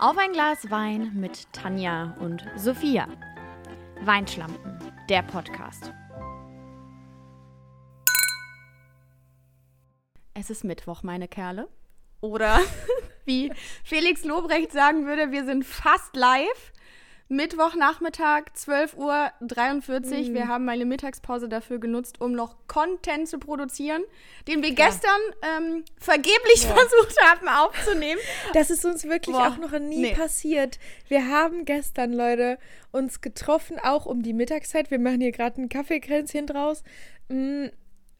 Auf ein Glas Wein mit Tanja und Sophia. Weinschlampen, der Podcast. Es ist Mittwoch, meine Kerle. Oder wie Felix Lobrecht sagen würde, wir sind fast live. Mittwochnachmittag, 12.43 Uhr. Mhm. Wir haben meine Mittagspause dafür genutzt, um noch Content zu produzieren, den wir Klar. gestern ähm, vergeblich Boah. versucht haben aufzunehmen. Das ist uns wirklich Boah. auch noch nie nee. passiert. Wir haben gestern, Leute, uns getroffen, auch um die Mittagszeit. Wir machen hier gerade ein Kaffeekränzchen draus. Mm,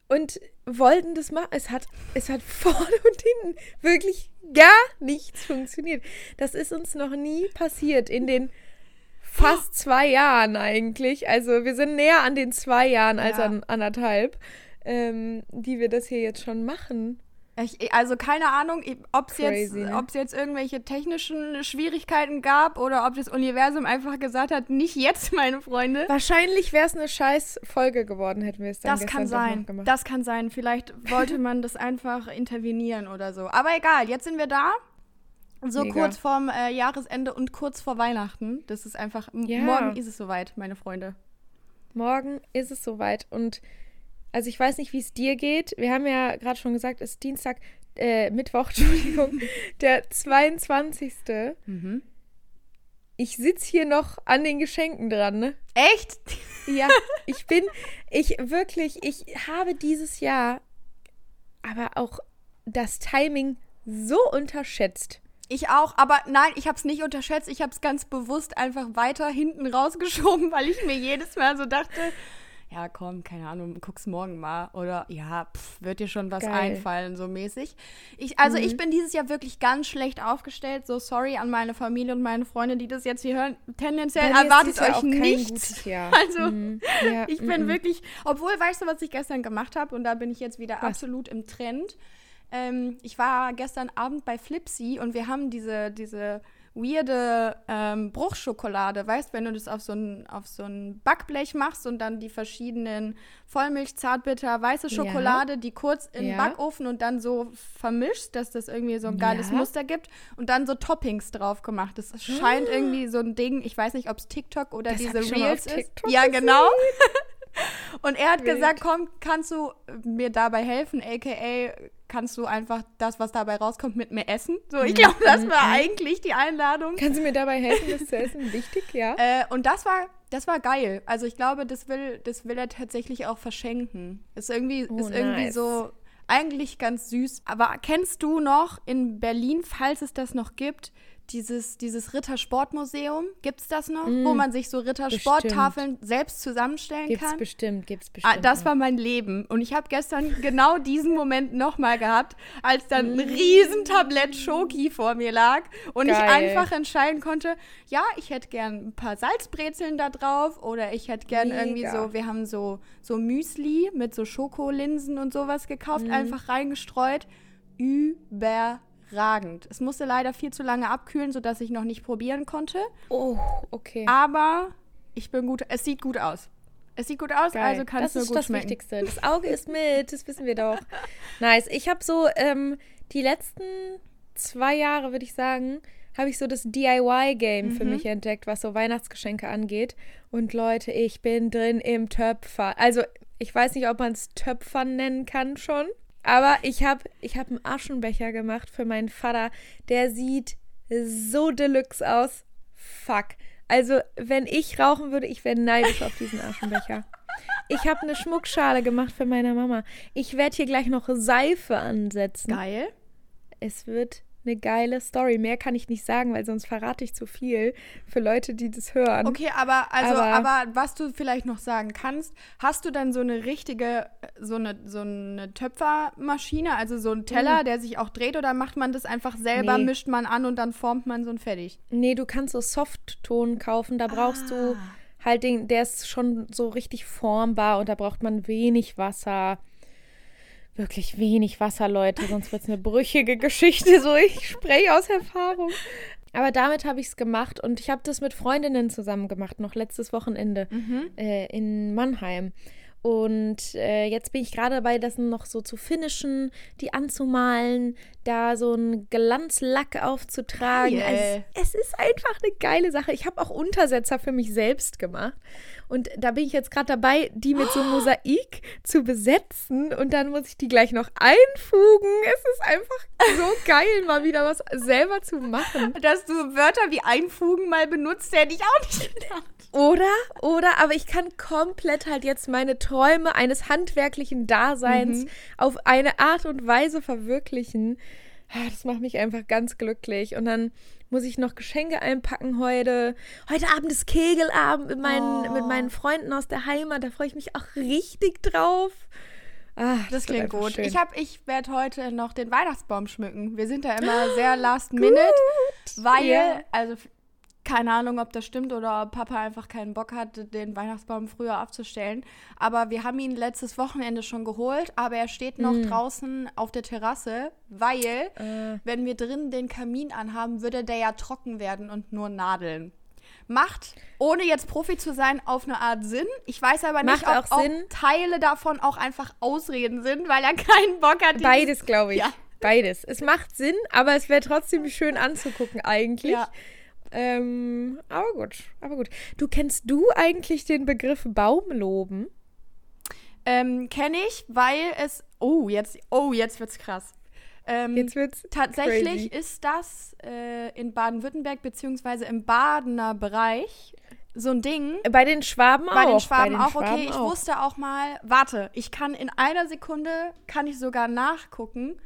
und wollten das machen. Es hat, es hat vorne und hinten wirklich gar nichts funktioniert. Das ist uns noch nie passiert in den fast zwei Jahren eigentlich. Also wir sind näher an den zwei Jahren als ja. an anderthalb, ähm, die wir das hier jetzt schon machen. Ich, also keine Ahnung, ob es jetzt, ne? jetzt irgendwelche technischen Schwierigkeiten gab oder ob das Universum einfach gesagt hat, nicht jetzt, meine Freunde. Wahrscheinlich wäre es eine scheiß Folge geworden, hätten wir es dann Das kann sein. Das kann sein. Vielleicht wollte man das einfach intervenieren oder so. Aber egal, jetzt sind wir da. So Mega. kurz vorm äh, Jahresende und kurz vor Weihnachten. Das ist einfach. Ja. Morgen ist es soweit, meine Freunde. Morgen ist es soweit. Und also ich weiß nicht, wie es dir geht. Wir haben ja gerade schon gesagt, es ist Dienstag, äh, Mittwoch, Entschuldigung, der 22. Mhm. Ich sitze hier noch an den Geschenken dran, ne? Echt? Ja, ich bin, ich wirklich, ich habe dieses Jahr aber auch das Timing so unterschätzt. Ich auch, aber nein, ich habe es nicht unterschätzt. Ich habe es ganz bewusst einfach weiter hinten rausgeschoben, weil ich mir jedes Mal so dachte, ja, komm, keine Ahnung, guck's morgen mal. Oder ja, pff, wird dir schon was Geil. einfallen, so mäßig. Ich, also mhm. ich bin dieses Jahr wirklich ganz schlecht aufgestellt. So sorry an meine Familie und meine Freunde, die das jetzt hier hören. Tendenziell erwartet euch nichts. Also mhm. ja, ich bin mhm. wirklich, obwohl, weißt du, was ich gestern gemacht habe? Und da bin ich jetzt wieder was? absolut im Trend. Ähm, ich war gestern Abend bei Flipsy und wir haben diese, diese weirde ähm, Bruchschokolade, weißt, wenn du das auf so ein, auf so ein Backblech machst und dann die verschiedenen Vollmilch, Zartbitter, weiße Schokolade, ja. die kurz in den ja. Backofen und dann so vermischst, dass das irgendwie so ein geiles ja. Muster gibt und dann so Toppings drauf gemacht. Das scheint ah. irgendwie so ein Ding, ich weiß nicht, ob es TikTok oder das diese Reels ist. Ja, genau. Und er hat Wild. gesagt, komm, kannst du mir dabei helfen, aka kannst du einfach das, was dabei rauskommt, mit mir essen? So, ich mhm. glaube, das war mhm. eigentlich die Einladung. Kannst du mir dabei helfen, das zu essen? Wichtig, ja. Äh, und das war, das war geil. Also ich glaube, das will, das will er tatsächlich auch verschenken. Ist irgendwie, oh, ist irgendwie nice. so eigentlich ganz süß. Aber kennst du noch in Berlin, falls es das noch gibt, dieses, dieses Rittersportmuseum, gibt es das noch? Mm, wo man sich so Rittersporttafeln selbst zusammenstellen gibt's kann? Bestimmt, gibt's ah, bestimmt. Ah, das war mein Leben. Und ich habe gestern genau diesen Moment nochmal gehabt, als dann ein mm. Riesentablett Schoki vor mir lag und Geil. ich einfach entscheiden konnte, ja, ich hätte gern ein paar Salzbrezeln da drauf oder ich hätte gern Mega. irgendwie so, wir haben so, so Müsli mit so Schokolinsen und sowas gekauft, mm. einfach reingestreut. Über überragend. Es musste leider viel zu lange abkühlen, sodass ich noch nicht probieren konnte. Oh, okay. Aber ich bin gut. Es sieht gut aus. Es sieht gut aus, Geil. also kann es nur gut. Das ist das Wichtigste. Das Auge ist mit, das wissen wir doch. Nice. Ich habe so ähm, die letzten zwei Jahre, würde ich sagen, habe ich so das DIY-Game mhm. für mich entdeckt, was so Weihnachtsgeschenke angeht. Und Leute, ich bin drin im Töpfer. Also, ich weiß nicht, ob man es Töpfern nennen kann schon. Aber ich habe ich hab einen Aschenbecher gemacht für meinen Vater. Der sieht so deluxe aus. Fuck. Also, wenn ich rauchen würde, ich wäre neidisch auf diesen Aschenbecher. Ich habe eine Schmuckschale gemacht für meine Mama. Ich werde hier gleich noch Seife ansetzen. Geil. Es wird eine geile Story. Mehr kann ich nicht sagen, weil sonst verrate ich zu viel für Leute, die das hören. Okay, aber also, aber, aber, was du vielleicht noch sagen kannst, hast du dann so eine richtige, so eine, so eine Töpfermaschine, also so einen Teller, mhm. der sich auch dreht, oder macht man das einfach selber, nee. mischt man an und dann formt man so ein fertig? Nee, du kannst so Softton kaufen, da brauchst ah. du halt den, der ist schon so richtig formbar und da braucht man wenig Wasser wirklich wenig Wasser, Leute, sonst wird es eine brüchige Geschichte. So, ich spreche aus Erfahrung. Aber damit habe ich es gemacht und ich habe das mit Freundinnen zusammen gemacht, noch letztes Wochenende mhm. äh, in Mannheim. Und äh, jetzt bin ich gerade dabei, das noch so zu finishen, die anzumalen, da so einen Glanzlack aufzutragen. Es, es, ist einfach eine geile Sache. Ich habe auch Untersetzer für mich selbst gemacht. Und da bin ich jetzt gerade dabei, die mit so Mosaik zu besetzen. Und dann muss ich die gleich noch einfugen. Es ist einfach so geil, mal wieder was selber zu machen. Dass du Wörter wie einfugen mal benutzt, hätte ich auch nicht gedacht. Oder, oder, aber ich kann komplett halt jetzt meine Träume eines handwerklichen Daseins mhm. auf eine Art und Weise verwirklichen. Ah, das macht mich einfach ganz glücklich. Und dann muss ich noch Geschenke einpacken heute. Heute Abend ist Kegelabend mit meinen, oh. mit meinen Freunden aus der Heimat. Da freue ich mich auch richtig drauf. Ach, das, das klingt gut. Schön. Ich, ich werde heute noch den Weihnachtsbaum schmücken. Wir sind da immer sehr last minute, weil, yeah. also keine Ahnung, ob das stimmt oder ob Papa einfach keinen Bock hat, den Weihnachtsbaum früher abzustellen. Aber wir haben ihn letztes Wochenende schon geholt, aber er steht noch mm. draußen auf der Terrasse, weil, äh. wenn wir drinnen den Kamin anhaben, würde der ja trocken werden und nur nadeln. Macht, ohne jetzt Profi zu sein, auf eine Art Sinn. Ich weiß aber nicht, ob auch, auch Teile davon auch einfach Ausreden sind, weil er keinen Bock hat. Beides, glaube ich. Ja. Beides. Es macht Sinn, aber es wäre trotzdem schön anzugucken eigentlich. Ja. Ähm, aber gut, aber gut. Du kennst du eigentlich den Begriff Baumloben? Ähm, kenne ich, weil es. Oh, jetzt, oh, jetzt wird's krass. Ähm, jetzt wird's tatsächlich crazy. ist das äh, in Baden-Württemberg beziehungsweise im Badener Bereich so ein Ding. Bei den Schwaben Bei auch. Den Schwaben Bei den auch, Schwaben okay. Ich auch. wusste auch mal, warte, ich kann in einer Sekunde, kann ich sogar nachgucken,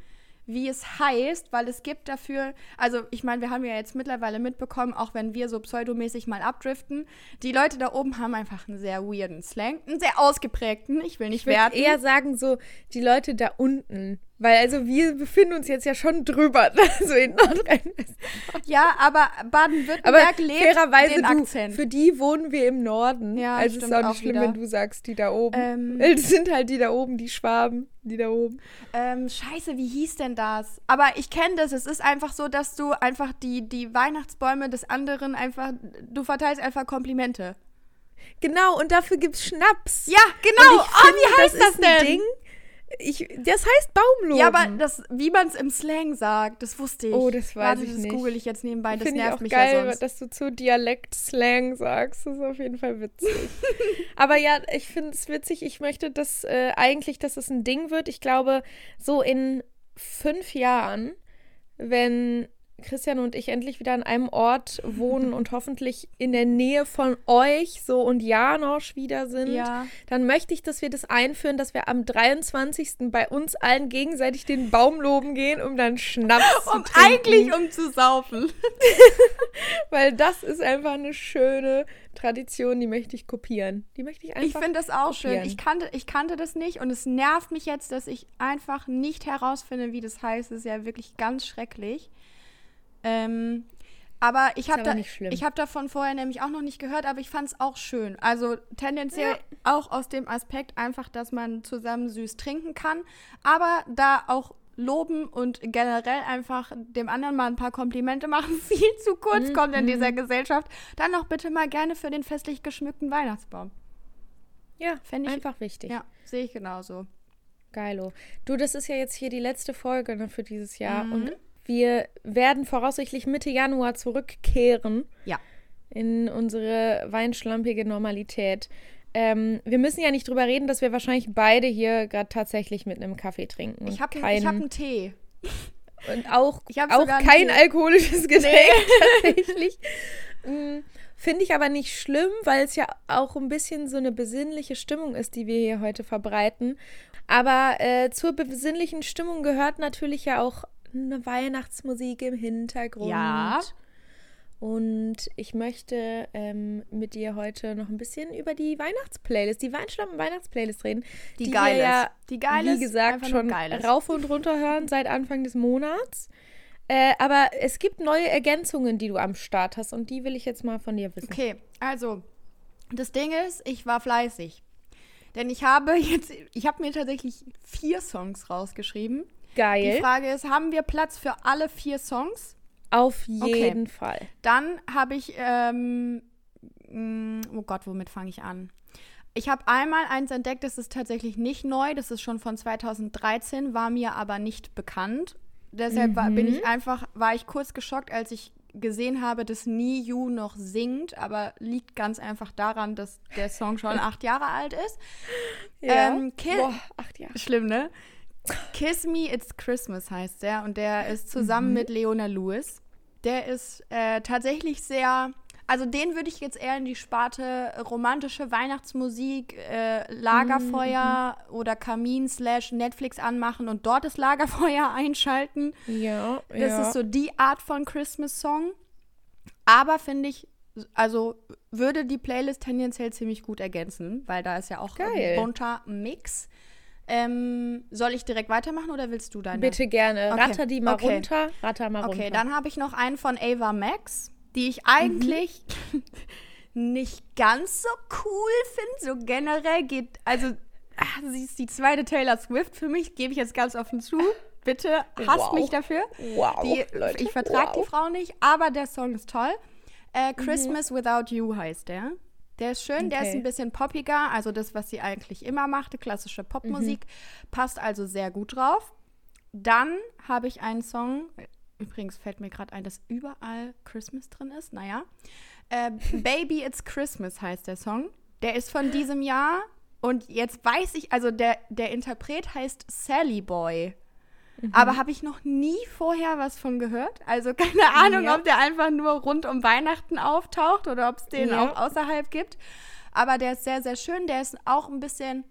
wie es heißt, weil es gibt dafür, also ich meine, wir haben ja jetzt mittlerweile mitbekommen, auch wenn wir so pseudomäßig mal abdriften, die Leute da oben haben einfach einen sehr weirden Slang, einen sehr ausgeprägten, ich will nicht ich werten. eher sagen so, die Leute da unten, weil also wir befinden uns jetzt ja schon drüber, so in Nordrhein-Westfalen. Ja, aber Baden-Württemberg lebt fairerweise den Akzent. Du, für die wohnen wir im Norden. Ja, also es ist auch nicht auch schlimm, wieder. wenn du sagst, die da oben. Ähm, das sind halt die da oben, die Schwaben, die da oben. Ähm, scheiße, wie hieß denn das? Aber ich kenne das. Es ist einfach so, dass du einfach die, die Weihnachtsbäume des anderen einfach, du verteilst einfach Komplimente. Genau, und dafür gibt's Schnaps. Ja, genau. Oh, wie heißt das, das denn? Ding, ich, das heißt Baumloben. Ja, aber das, wie man es im Slang sagt, das wusste ich. Oh, das weiß Warte, ich das nicht. google ich jetzt nebenbei, das Find nervt mich geil, ja sonst. dass du zu Dialekt-Slang sagst. Das ist auf jeden Fall witzig. aber ja, ich finde es witzig. Ich möchte dass äh, eigentlich, dass es ein Ding wird. Ich glaube, so in fünf Jahren, wenn Christian und ich endlich wieder an einem Ort wohnen und hoffentlich in der Nähe von euch so und Janosch wieder sind, ja. dann möchte ich, dass wir das einführen, dass wir am 23. bei uns allen gegenseitig den Baum loben gehen, um dann Schnaps um zu trinken. Eigentlich um zu saufen. Weil das ist einfach eine schöne Tradition, die möchte ich kopieren. Die möchte ich einfach Ich finde das auch kopieren. schön. Ich kannte, ich kannte das nicht und es nervt mich jetzt, dass ich einfach nicht herausfinde, wie das heißt. Es ist ja wirklich ganz schrecklich. Ähm, aber ich habe da, hab davon vorher nämlich auch noch nicht gehört, aber ich fand es auch schön. Also tendenziell ja. auch aus dem Aspekt einfach, dass man zusammen süß trinken kann, aber da auch loben und generell einfach dem anderen mal ein paar Komplimente machen, viel zu kurz mhm. kommt in dieser mhm. Gesellschaft, dann auch bitte mal gerne für den festlich geschmückten Weihnachtsbaum. Ja, fände ich einfach wichtig. Ja, sehe ich genauso. Geilo. Du, das ist ja jetzt hier die letzte Folge ne, für dieses Jahr mhm. und wir werden voraussichtlich Mitte Januar zurückkehren. Ja. In unsere weinschlampige Normalität. Ähm, wir müssen ja nicht drüber reden, dass wir wahrscheinlich beide hier gerade tatsächlich mit einem Kaffee trinken. Ich habe keinen... hab einen Tee. Und auch, auch kein alkoholisches Getränk nee. tatsächlich. Mm, finde ich aber nicht schlimm, weil es ja auch ein bisschen so eine besinnliche Stimmung ist, die wir hier heute verbreiten. Aber äh, zur besinnlichen Stimmung gehört natürlich ja auch eine Weihnachtsmusik im Hintergrund. Ja. Und ich möchte ähm, mit dir heute noch ein bisschen über die Weihnachtsplaylist, die Weinschlampen Weihnachtsplaylist reden. Die, die geil ja, die geil wie gesagt, schon rauf und runter hören seit Anfang des Monats. Äh, aber es gibt neue Ergänzungen, die du am Start hast und die will ich jetzt mal von dir wissen. Okay, also das Ding ist, ich war fleißig. Denn ich habe jetzt, ich habe mir tatsächlich vier Songs rausgeschrieben. Geil. Die Frage ist, haben wir Platz für alle vier Songs? Auf jeden okay. Fall. Dann habe ich, ähm, mm, oh Gott, womit fange ich an? Ich habe einmal eins entdeckt, das ist tatsächlich nicht neu, das ist schon von 2013, war mir aber nicht bekannt. Deshalb war, bin ich einfach, war ich kurz geschockt, als ich gesehen habe, dass Nie You noch singt, aber liegt ganz einfach daran, dass der Song schon acht Jahre alt ist. Ja. Ähm, Ki- Boah, acht Jahre. Schlimm, ne? Kiss Me It's Christmas heißt der und der ist zusammen mit Leona Lewis. Der ist äh, tatsächlich sehr, also den würde ich jetzt eher in die Sparte romantische Weihnachtsmusik, äh, Lagerfeuer oder Kamin slash Netflix anmachen und dort das Lagerfeuer einschalten. Ja, Das ja. ist so die Art von Christmas-Song. Aber finde ich, also würde die Playlist tendenziell ziemlich gut ergänzen, weil da ist ja auch Geil. ein bunter Mix. Ähm, soll ich direkt weitermachen oder willst du deine? Bitte gerne. Okay, Ratter die mal okay. runter. Ratter mal runter. Okay, dann habe ich noch einen von Ava Max, die ich eigentlich nicht ganz so cool finde. So generell geht, also ah, sie ist die zweite Taylor Swift für mich, gebe ich jetzt ganz offen zu. Bitte hasst Wow. mich dafür. Wow, Die, Leute, ich vertrage wow. die Frau nicht, aber der Song ist toll. Äh, Mhm. Christmas Without You heißt der. Der ist schön, der ist Okay. ein bisschen poppiger, also das, was sie eigentlich immer machte, klassische Popmusik, Mhm. passt also sehr gut drauf. Dann habe ich einen Song, übrigens fällt mir gerade ein, dass überall Christmas drin ist, naja. Äh, Baby It's Christmas heißt der Song. Der ist von diesem Jahr und jetzt weiß ich, also der, der Interpret heißt Sally Boy. Mhm. Aber habe ich noch nie vorher was von gehört. Also keine Ahnung, Ja. ob der einfach nur rund um Weihnachten auftaucht oder ob es den Ja. auch außerhalb gibt. Aber der ist sehr, sehr schön. Der ist auch ein bisschen,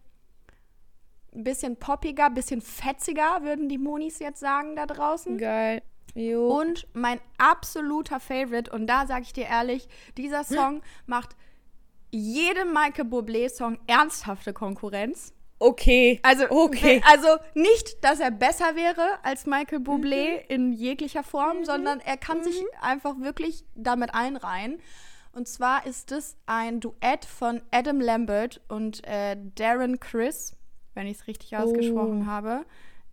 ein bisschen poppiger, ein bisschen fetziger, würden die Monis jetzt sagen da draußen. Geil. Jo. Und mein absoluter Favorite, und da sage ich dir ehrlich, dieser Song macht jedem Michael Bublé-Song ernsthafte Konkurrenz. Okay. Also, okay. also nicht, dass er besser wäre als Michael Bublé in jeglicher Form, sondern er kann sich einfach wirklich damit einreihen. Und zwar ist es ein Duett von Adam Lambert und äh, Darren Chris, wenn ich es richtig ausgesprochen Oh. habe.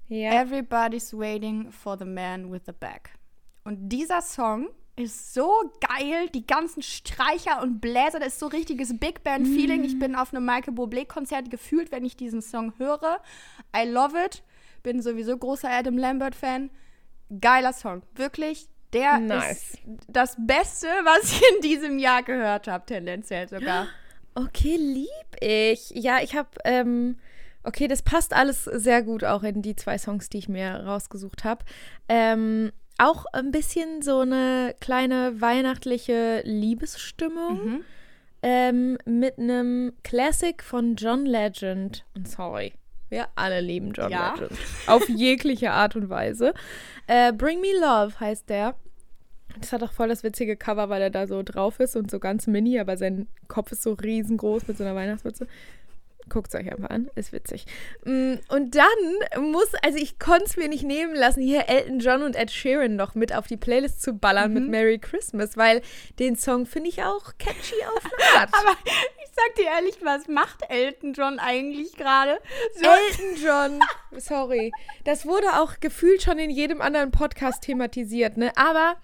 Ja. Everybody's waiting for the man with the bag. Und dieser Song ist so geil. Die ganzen Streicher und Bläser, das ist so richtiges Big Band-Feeling. Ich bin auf einem Michael Bublé-Konzert gefühlt, wenn ich diesen Song höre. I love it. Bin sowieso großer Adam Lambert-Fan. Geiler Song. Wirklich. Der Nice. ist das Beste, was ich in diesem Jahr gehört habe, tendenziell sogar. Okay, lieb ich. Ja, ich habe, ähm, okay, das passt alles sehr gut auch in die zwei Songs, die ich mir rausgesucht habe. Ähm, auch ein bisschen so eine kleine weihnachtliche Liebesstimmung Mhm. ähm, mit einem Classic von John Legend. Und sorry, wir alle lieben John Ja. Legend. Auf jegliche Art und Weise. Äh, Bring Me Love heißt der. Das hat auch voll das witzige Cover, weil er da so drauf ist und so ganz mini, aber sein Kopf ist so riesengroß mit so einer Weihnachtsmütze. Guckt es euch einfach an, ist witzig. Mm, Und dann muss, also ich konnte es mir nicht nehmen lassen, hier Elton John und Ed Sheeran noch mit auf die Playlist zu ballern mit Merry Christmas, weil den Song finde ich auch catchy auf eine Art. Aber ich sag dir ehrlich, was macht Elton John eigentlich gerade? So, Elton John, sorry. Das wurde auch gefühlt schon in jedem anderen Podcast thematisiert, ne? Aber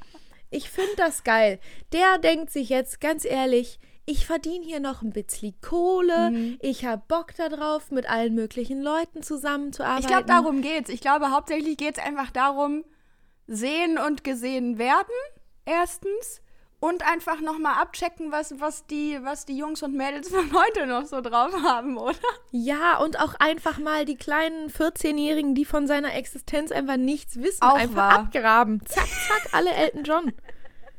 ich finde das geil. Der denkt sich jetzt ganz ehrlich, ich verdiene hier noch ein bisschen Kohle, ich habe Bock darauf, mit allen möglichen Leuten zusammenzuarbeiten. Ich glaube, darum geht's. Ich glaube, hauptsächlich geht's einfach darum, sehen und gesehen werden, erstens. Und einfach nochmal abchecken, was, was, die, was die Jungs und Mädels von heute noch so drauf haben, oder? Ja, und auch einfach mal die kleinen 14-Jährigen, die von seiner Existenz einfach nichts wissen, Auch einfach wahr. abgraben. Zack, zack, alle Elton John.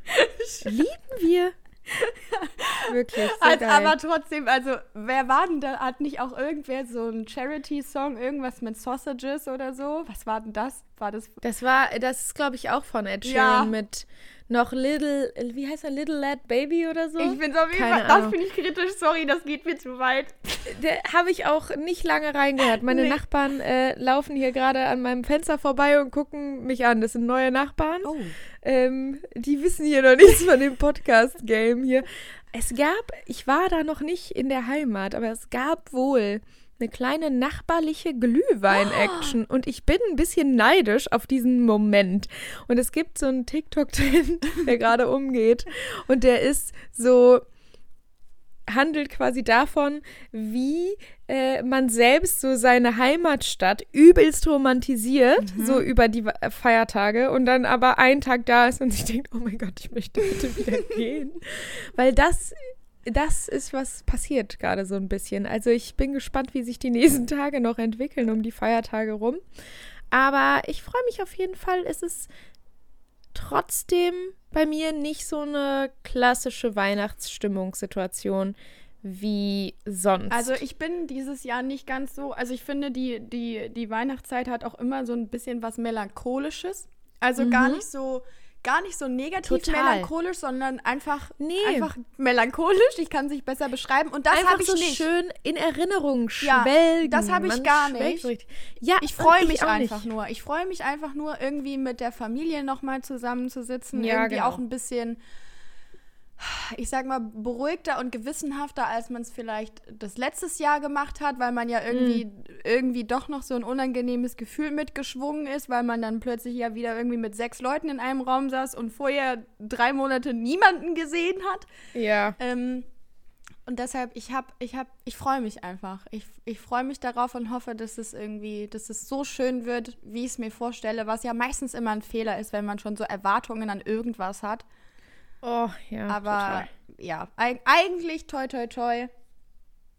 Lieben wir. Wirklich, so Also, aber trotzdem, also, wer war denn da? Hat nicht auch irgendwer so einen Charity-Song, irgendwas mit Sausages oder so? Was war denn das? War das. Das war, das ist, glaube ich, auch von Ed Ja. Sheeran mit noch Little, wie heißt er, Little Lad Baby oder so? Ich bin auf jeden Fall. Das finde ich kritisch, sorry, das geht mir zu weit. Habe ich auch nicht lange reingehört. Meine Nee. Nachbarn äh, laufen hier gerade an meinem Fenster vorbei und gucken mich an. Das sind neue Nachbarn. Oh. Ähm, die wissen hier noch nichts von dem Podcast-Game hier. Es gab, ich war da noch nicht in der Heimat, aber es gab wohl eine kleine nachbarliche Glühwein-Action und ich bin ein bisschen neidisch auf diesen Moment. Und es gibt so einen TikTok-Trend, der gerade umgeht und der ist so handelt quasi davon, wie äh, man selbst so seine Heimatstadt übelst romantisiert, mhm. so über die äh, Feiertage und dann aber einen Tag da ist und sich denkt, oh mein Gott, ich möchte bitte wieder gehen. Weil das das ist, was passiert gerade so ein bisschen. Also ich bin gespannt, wie sich die nächsten Tage noch entwickeln um die Feiertage rum. Aber ich freue mich auf jeden Fall. Es ist trotzdem bei mir nicht so eine klassische Weihnachtsstimmungssituation wie sonst. Also ich bin dieses Jahr nicht ganz so, also ich finde, die, die, die Weihnachtszeit hat auch immer so ein bisschen was Melancholisches. Also mhm. gar nicht so gar nicht so negativ Total. melancholisch, sondern einfach, nee. einfach melancholisch. Ich kann sich besser beschreiben. Und das habe ich so nicht. schön in Erinnerung schwelgen. Ja, das habe ich Man gar nicht. Ja, ich freue mich einfach nicht. nur. Ich freue mich einfach nur, irgendwie mit der Familie nochmal zusammenzusitzen. Ja, irgendwie genau. auch ein bisschen ich sag mal, beruhigter und gewissenhafter, als man es vielleicht das letztes Jahr gemacht hat, weil man ja irgendwie, mhm. irgendwie doch noch so ein unangenehmes Gefühl mitgeschwungen ist, weil man dann plötzlich ja wieder irgendwie mit sechs Leuten in einem Raum saß und vorher drei Monate niemanden gesehen hat. Ja. Ähm, und deshalb, ich habe, ich habe, ich freue mich einfach. Ich, ich freue mich darauf und hoffe, dass es irgendwie, dass es so schön wird, wie ich es mir vorstelle, was ja meistens immer ein Fehler ist, wenn man schon so Erwartungen an irgendwas hat. Oh, ja. Aber total. ja, eigentlich toi toi toi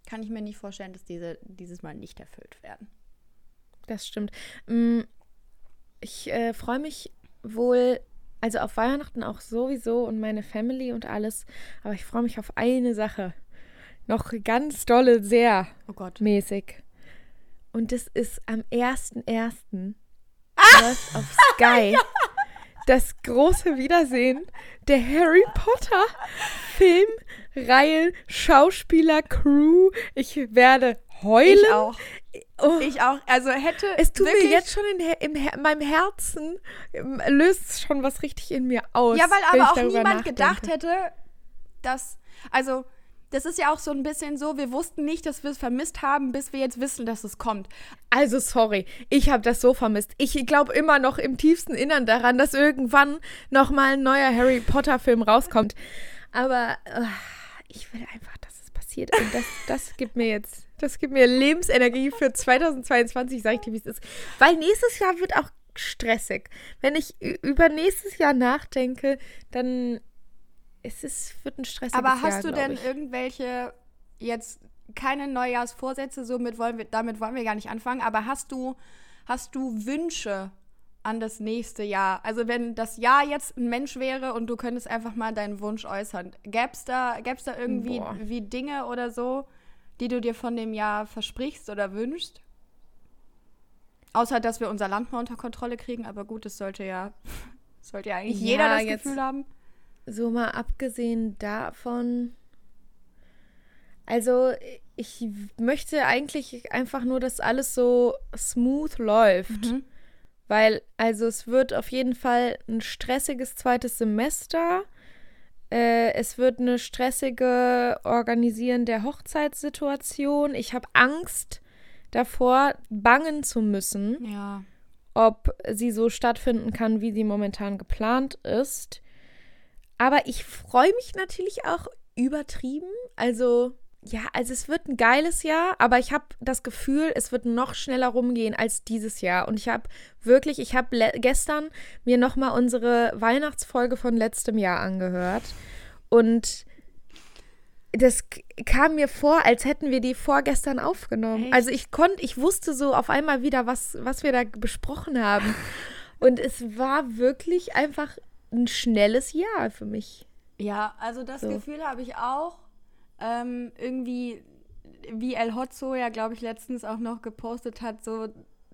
kann ich mir nicht vorstellen, dass diese dieses Mal nicht erfüllt werden. Das stimmt. Mm, ich äh, freue mich wohl, also auf Weihnachten auch sowieso und meine Family und alles, aber ich freue mich auf eine Sache. Noch ganz dolle, sehr oh Gott. mäßig. Und das ist am 1.1. Ah! auf Sky. ja das große Wiedersehen der Harry Potter Filmreihe, Schauspieler, Crew. Ich werde heulen. Ich auch. Oh. Ich auch. Also hätte. Es tut mir jetzt schon in, in, in, meinem Herzen, ähm, löst schon was richtig in mir aus. Ja, weil aber auch niemand nachdenke. gedacht hätte, dass. Also das ist ja auch so ein bisschen so, wir wussten nicht, dass wir es vermisst haben, bis wir jetzt wissen, dass es kommt. Also sorry, ich habe das so vermisst. Ich glaube immer noch im tiefsten Innern daran, dass irgendwann noch mal ein neuer Harry Potter Film rauskommt. Aber uh, ich will einfach, dass es passiert und das, das gibt mir jetzt, das gibt mir Lebensenergie für 2022, sage ich dir, wie es ist. Weil nächstes Jahr wird auch stressig. Wenn ich über nächstes Jahr nachdenke, dann es ist, wird ein stressiges Aber hast Jahr, du denn ich. irgendwelche jetzt keine Neujahrsvorsätze, somit wollen wir, damit wollen wir gar nicht anfangen, aber hast du, hast du Wünsche an das nächste Jahr? Also wenn das Jahr jetzt ein Mensch wäre und du könntest einfach mal deinen Wunsch äußern, gäbe es da, gäb's da irgendwie wie Dinge oder so, die du dir von dem Jahr versprichst oder wünschst? Außer, dass wir unser Land mal unter Kontrolle kriegen, aber gut, das sollte ja, sollte ja eigentlich ja, jeder das Gefühl haben so mal abgesehen davon, also ich möchte eigentlich einfach nur, dass alles so smooth läuft. Mhm. Weil, also es wird auf jeden Fall ein stressiges zweites Semester. Äh, es wird eine stressige Organisieren der Hochzeitssituation. Ich habe Angst davor, bangen zu müssen, ja. ob sie so stattfinden kann, wie sie momentan geplant ist. Aber ich freue mich natürlich auch übertrieben. Also, ja, also es wird ein geiles Jahr, aber ich habe das Gefühl, es wird noch schneller rumgehen als dieses Jahr. Und ich habe wirklich, ich habe gestern mir nochmal unsere Weihnachtsfolge von letztem Jahr angehört. Und das kam mir vor, als hätten wir die vorgestern aufgenommen. Echt? Also ich konnte, ich wusste so auf einmal wieder, was, was wir da besprochen haben. Und es war wirklich einfach ein schnelles Jahr für mich. Ja, also das so. Gefühl habe ich auch. Ähm, irgendwie, wie El Hotzo ja, glaube ich, letztens auch noch gepostet hat, so,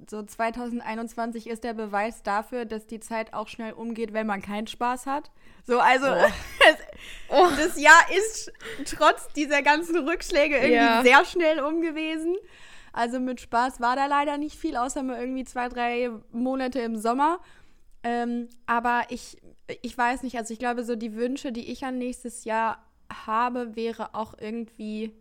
so 2021 ist der Beweis dafür, dass die Zeit auch schnell umgeht, wenn man keinen Spaß hat. So, also oh. oh. das Jahr ist trotz dieser ganzen Rückschläge irgendwie ja. sehr schnell um gewesen. Also mit Spaß war da leider nicht viel, außer mal irgendwie zwei, drei Monate im Sommer. Ähm, aber ich ich weiß nicht, also ich glaube, so die Wünsche, die ich an nächstes Jahr habe, wäre auch irgendwie,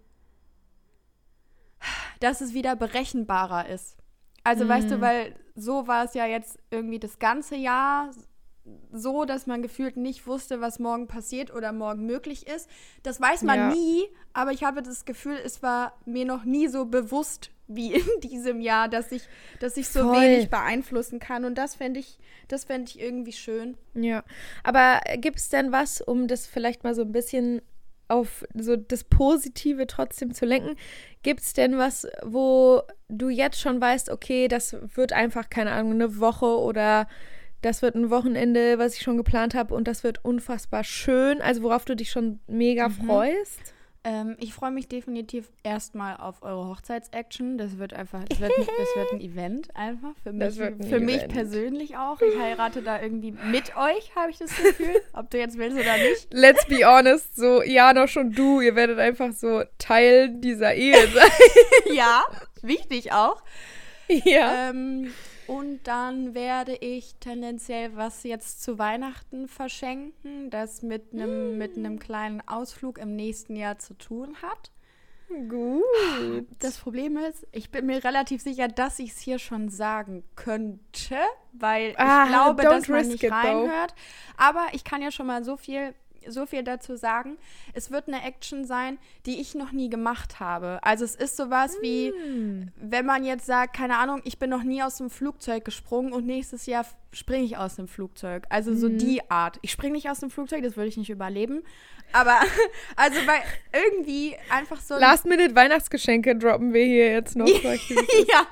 dass es wieder berechenbarer ist. Also, mhm. weißt du, weil so war es ja jetzt irgendwie das ganze Jahr so, dass man gefühlt nicht wusste, was morgen passiert oder morgen möglich ist. Das weiß man Ja. nie, aber ich habe das Gefühl, es war mir noch nie so bewusst wie in diesem Jahr, dass ich, dass ich so Voll. wenig beeinflussen kann. Und das fände ich, das fände ich irgendwie schön. Ja, aber gibt es denn was, um das vielleicht mal so ein bisschen auf so das Positive trotzdem zu lenken? Gibt es denn was, wo du jetzt schon weißt, okay, das wird einfach, keine Ahnung, eine Woche oder das wird ein Wochenende, was ich schon geplant habe und das wird unfassbar schön, also worauf du dich schon mega freust? Ähm, ich freue mich definitiv erstmal auf eure Hochzeitsaction. Das wird einfach, das wird, das wird ein Event einfach für mich, ein für mich persönlich auch. Ich heirate da irgendwie mit euch, habe ich das Gefühl. Ob du jetzt willst oder nicht. Let's be honest, so Jana schon du, ihr werdet einfach so Teil dieser Ehe sein. ja, wichtig auch. ja. Ähm, und dann werde ich tendenziell was jetzt zu Weihnachten verschenken, das mit einem mit einem kleinen Ausflug im nächsten Jahr zu tun hat. Gut. Das Problem ist, ich bin mir relativ sicher, dass ich es hier schon sagen könnte, weil Ah, ich glaube, don't dass man nicht it, though. reinhört. Aber ich kann ja schon mal so viel, so viel dazu sagen. Es wird eine Action sein, die ich noch nie gemacht habe. Also es ist sowas wie, Hm. wenn man jetzt sagt, keine Ahnung, ich bin noch nie aus dem Flugzeug gesprungen und nächstes Jahr springe ich aus dem Flugzeug. Also so Mhm. die Art. Ich springe nicht aus dem Flugzeug, das würde ich nicht überleben. Aber also weil irgendwie einfach so Last-Minute-Weihnachtsgeschenke droppen wir hier jetzt noch. ja,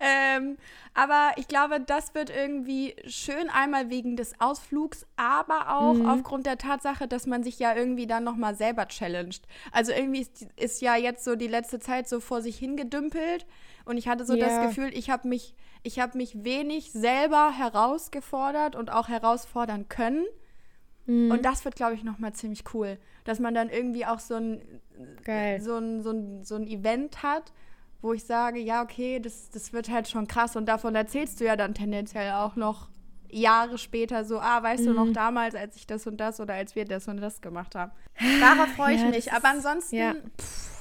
ähm, aber ich glaube, das wird irgendwie schön einmal wegen des Ausflugs, aber auch Mhm. aufgrund der Tatsache, dass man sich ja irgendwie dann nochmal selber challenged. Also irgendwie ist, ist ja jetzt so die letzte Zeit so vor sich hingedümpelt und ich hatte so Ja. das Gefühl, ich habe mich, ich habe mich wenig selber herausgefordert und auch herausfordern können. Mhm. Und das wird, glaube ich, nochmal ziemlich cool, dass man dann irgendwie auch so ein Geil. so ein, so, ein, so ein Event hat, wo ich sage, ja, okay, das, das wird halt schon krass und davon erzählst du ja dann tendenziell auch noch Jahre später so, ah, weißt du Mhm. noch damals, als ich das und das oder als wir das und das gemacht haben. Darauf freue ich Ja, mich. Aber ansonsten, ja. pff,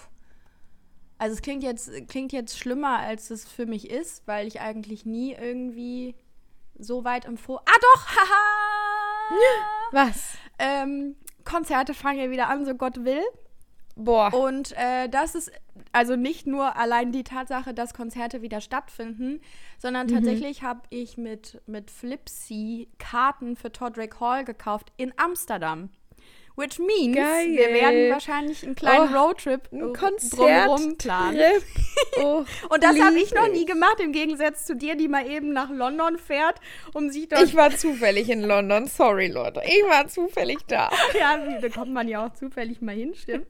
also es klingt jetzt, klingt jetzt schlimmer, als es für mich ist, weil ich eigentlich nie irgendwie so weit im Vor... Ah doch, haha! Was? ähm, Konzerte fangen ja wieder an, so Gott will. Boah. Und äh, das ist also nicht nur allein die Tatsache, dass Konzerte wieder stattfinden, sondern Mhm. tatsächlich habe ich mit, mit Flipsy Karten für Todrick Hall gekauft in Amsterdam. Which means, Geil. wir werden wahrscheinlich einen kleinen Oh, Roadtrip Ein drumherum Konzert. planen. Oh, Und das habe ich noch nie gemacht, im Gegensatz zu dir, die mal eben nach London fährt, um sich dort Ich war zufällig in London. Sorry, Leute. Ich war zufällig da. Ja, da kommt man ja auch zufällig mal hin, stimmt.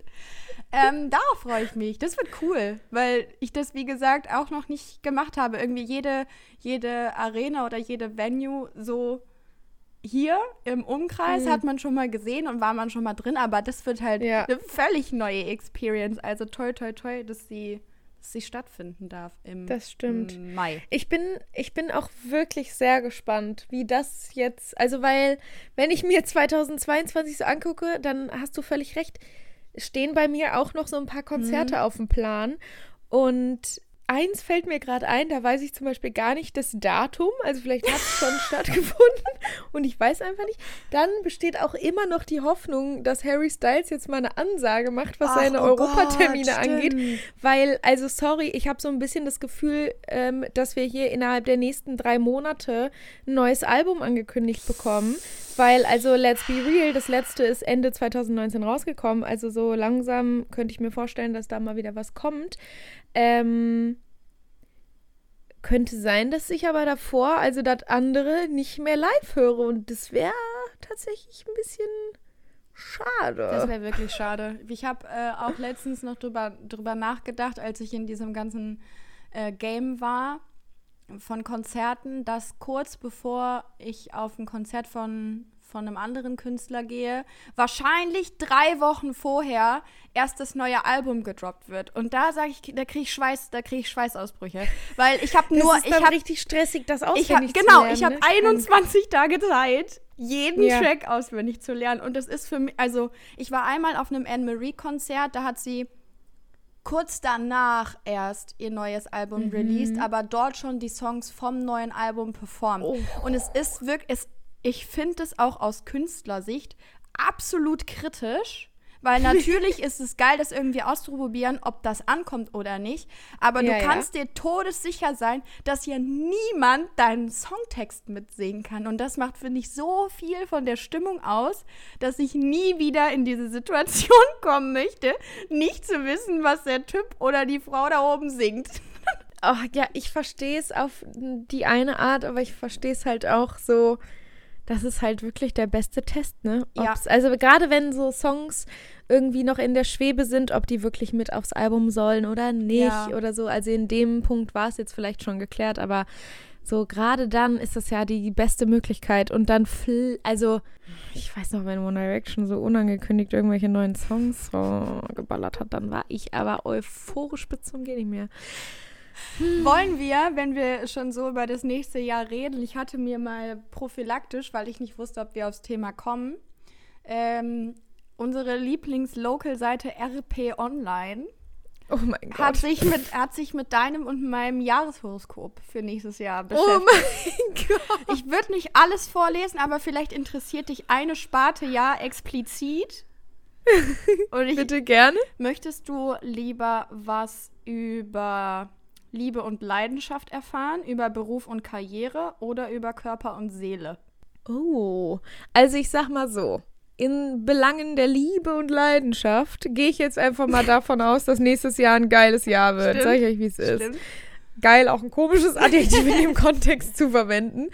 ähm, darauf freue ich mich. Das wird cool, weil ich das, wie gesagt, auch noch nicht gemacht habe. Irgendwie jede, jede Arena oder jede Venue so hier im Umkreis Hm. hat man schon mal gesehen und war man schon mal drin, aber das wird halt Ja. eine völlig neue Experience. Also toi, toi, toi, dass sie, dass sie stattfinden darf im Das stimmt. im Mai. Ich bin, ich bin auch wirklich sehr gespannt, wie das jetzt, also weil, wenn ich mir 2022 so angucke, dann hast du völlig recht, stehen bei mir auch noch so ein paar Konzerte Mhm. auf dem Plan. Und eins fällt mir gerade ein, da weiß ich zum Beispiel gar nicht das Datum, also vielleicht hat es schon stattgefunden und ich weiß einfach nicht. Dann besteht auch immer noch die Hoffnung, dass Harry Styles jetzt mal eine Ansage macht, was Ach, seine oh Europatermine angeht. Weil, also sorry, ich habe so ein bisschen das Gefühl, ähm, dass wir hier innerhalb der nächsten drei Monate ein neues Album angekündigt bekommen. Weil, also Let's Be Real, das letzte ist Ende 2019 rausgekommen. Also so langsam könnte ich mir vorstellen, dass da mal wieder was kommt. Ähm, könnte sein, dass ich aber davor, also das andere, nicht mehr live höre. Und das wäre tatsächlich ein bisschen schade. Das wäre wirklich schade. Ich habe äh, auch letztens noch drüber, drüber nachgedacht, als ich in diesem ganzen äh, Game war von Konzerten, dass kurz bevor ich auf ein Konzert von, von einem anderen Künstler gehe, wahrscheinlich drei Wochen vorher erst das neue Album gedroppt wird. Und da sage ich, da kriege ich Schweiß, da kriege ich Schweißausbrüche, weil ich habe Das nur, ist ich habe richtig stressig, das ich hab, auswendig zu genau, lernen. ich habe ne? 21 Tage Zeit, jeden Ja. Track auswendig zu lernen. Und das ist für mich, also ich war einmal auf einem Anne-Marie-Konzert, da hat sie kurz danach erst ihr neues Album Mhm. released, aber dort schon die Songs vom neuen Album performt. Oh. Und es ist wirklich, es, ich finde es auch aus Künstlersicht absolut kritisch, weil natürlich ist es geil, das irgendwie auszuprobieren, ob das ankommt oder nicht. Aber Ja, du ja. kannst dir todessicher sein, dass hier niemand deinen Songtext mitsingen kann. Und das macht, finde ich, so viel von der Stimmung aus, dass ich nie wieder in diese Situation kommen möchte, nicht zu wissen, was der Typ oder die Frau da oben singt. Oh, ja, ich verstehe es auf die eine Art, aber ich verstehe es halt auch so. Das ist halt wirklich der beste Test, ne? Ja. Ob's- Also gerade wenn so Songs irgendwie noch in der Schwebe sind, ob die wirklich mit aufs Album sollen oder nicht Ja. oder so. Also in dem Punkt war es jetzt vielleicht schon geklärt, aber so gerade dann ist das ja die beste Möglichkeit. Und dann, fl also ich weiß noch, wenn One Direction so unangekündigt irgendwelche neuen Songs so geballert hat, dann war ich aber euphorisch bis zum geht nicht mehr. Wollen wir, wenn wir schon so über das nächste Jahr reden, ich hatte mir mal prophylaktisch, weil ich nicht wusste, ob wir aufs Thema kommen, ähm, unsere Lieblings-Local-Seite RP Online Oh mein Gott. hat sich, mit, hat sich mit deinem und meinem Jahreshoroskop für nächstes Jahr Oh beschäftigt. mein Gott. Ich würde nicht alles vorlesen, aber vielleicht interessiert dich eine Sparte ja explizit. Und ich, Bitte gerne. Möchtest du lieber was über Liebe und Leidenschaft erfahren, über Beruf und Karriere oder über Körper und Seele? Oh, also ich sag mal so. In Belangen der Liebe und Leidenschaft gehe ich jetzt einfach mal davon aus, dass nächstes Jahr ein geiles Jahr wird. Stimmt. Sag ich euch, wie es ist. Geil, auch ein komisches Adjektiv in dem Kontext zu verwenden.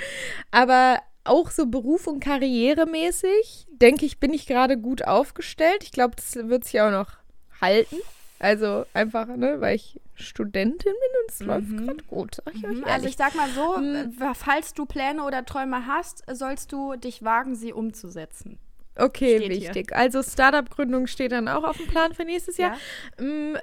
Aber auch so Beruf- und Karrieremäßig, denke ich, bin ich gerade gut aufgestellt. Ich glaube, das wird sich auch noch halten. Also einfach, ne, weil ich Studentin bin und es läuft Mhm. gerade gut. Sag ich Mhm. Also ich sag mal so, Mhm. äh, falls du Pläne oder Träume hast, sollst du dich wagen, sie umzusetzen. Okay, Steht hier. wichtig. Also Startup-Gründung steht dann auch auf dem Plan für nächstes Jahr. Mm,